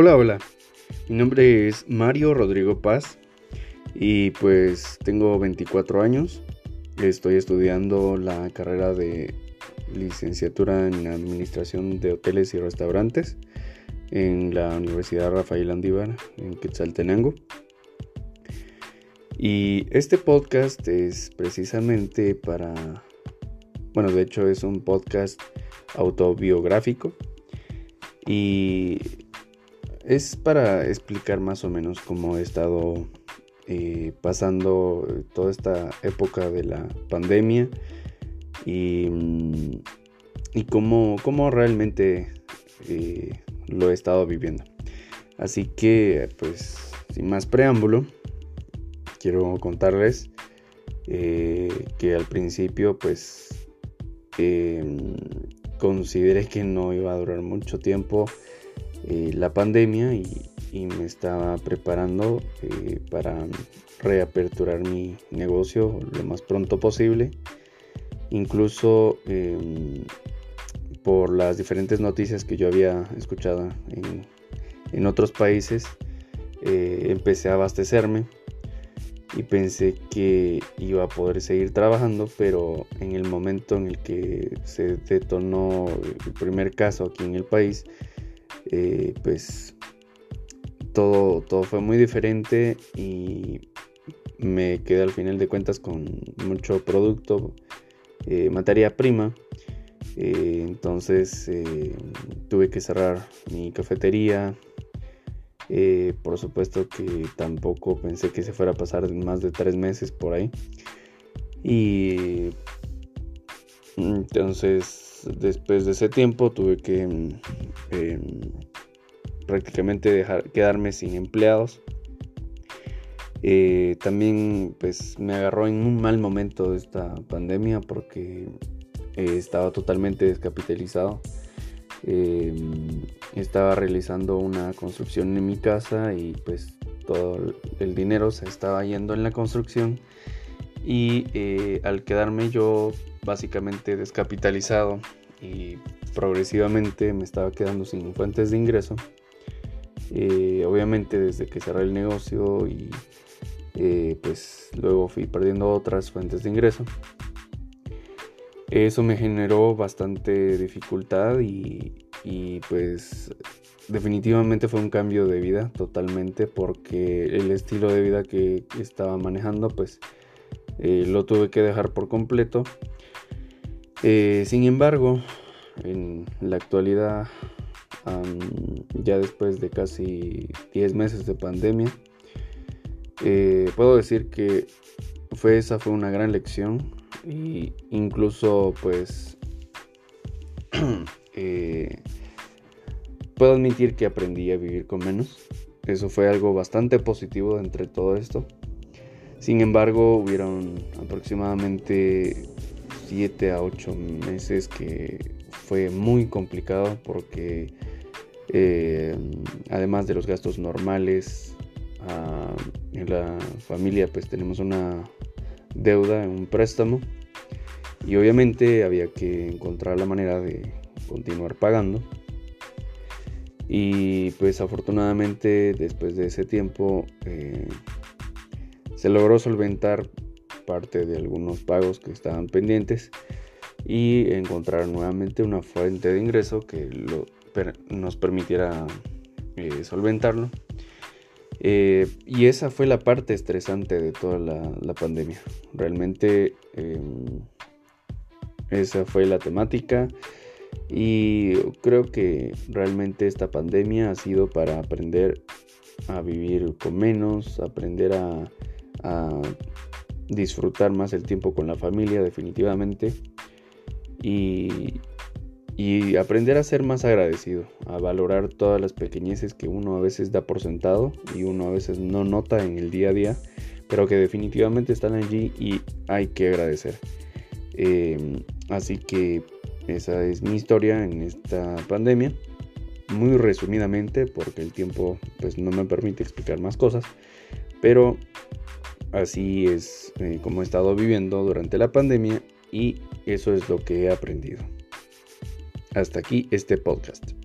Hola, hola. Mi nombre es Mario Rodrigo Paz y pues tengo 24 años. Estoy estudiando la carrera de licenciatura en Administración de Hoteles y Restaurantes en la Universidad Rafael Andívar en Quetzaltenango. Y este podcast es precisamente para, bueno, de hecho es un podcast autobiográfico y es para explicar más o menos cómo he estado eh, pasando toda esta época de la pandemia y, mm, y cómo, realmente eh, lo he estado viviendo. Así que, pues, sin más preámbulo, quiero contarles eh, que al principio, pues, consideré que no iba a durar mucho tiempo eh, la pandemia y, me estaba preparando eh, para reaperturar mi negocio lo más pronto posible. Incluso em, por las diferentes noticias que yo había escuchado en, otros países, eh, empecé a abastecerme y pensé que iba a poder seguir trabajando, pero en el momento en el que se detonó el primer caso aquí en el país, eh, pues todo, todo fue muy diferente y me quedé al final de cuentas con mucho producto, eh, materia prima. Eh, entonces tuve que cerrar mi cafetería. por supuesto que tampoco pensé que se fuera a pasar más de tres meses por ahí. Y entonces después de ese tiempo tuve que mm, em, prácticamente dejar, quedarme sin empleados. Eh, también pues me agarró en un mal momento esta pandemia porque eh, estaba totalmente descapitalizado. Em, estaba realizando una construcción en mi casa y pues todo el dinero se estaba yendo en la construcción y eh, al quedarme yo básicamente descapitalizado y progresivamente me estaba quedando sin fuentes de ingreso. Eh, obviamente desde que cerré el negocio y eh, pues luego fui perdiendo otras fuentes de ingreso. Eso me generó bastante dificultad y, y pues definitivamente fue un cambio de vida totalmente porque el estilo de vida que estaba manejando pues eh, lo tuve que dejar por completo. Eh, sin embargo, en la actualidad, ya después de casi 10 meses de pandemia, eh, puedo decir que fue, esa fue una gran lección e incluso pues puedo admitir que aprendí a vivir con menos. Eso fue algo bastante positivo entre todo esto. Sin embargo, hubieron aproximadamente 7 a 8 meses que fue muy complicado porque eh, además de los gastos normales, ah, en la familia pues tenemos una deuda, un préstamo y obviamente había que encontrar la manera de continuar pagando. Y pues afortunadamente después de ese tiempo eh, se logró solventar parte de algunos pagos que estaban pendientes y encontrar nuevamente una fuente de ingreso que nos permitiera eh, solventarlo. Eh, y esa fue la parte estresante de toda la, pandemia. Realmente em, esa fue la temática y creo que realmente esta pandemia ha sido para aprender a vivir con menos, aprender a a disfrutar más el tiempo con la familia definitivamente y, y aprender a ser más agradecido, a valorar todas las pequeñeces que uno a veces da por sentado y uno a veces no nota en el día a día, pero que definitivamente están allí y hay que agradecer. Em, así que esa es mi historia en esta pandemia, muy resumidamente porque el tiempo pues no me permite explicar más cosas, pero Así es eh, como he estado viviendo durante la pandemia y eso es lo que he aprendido. Hasta aquí este podcast.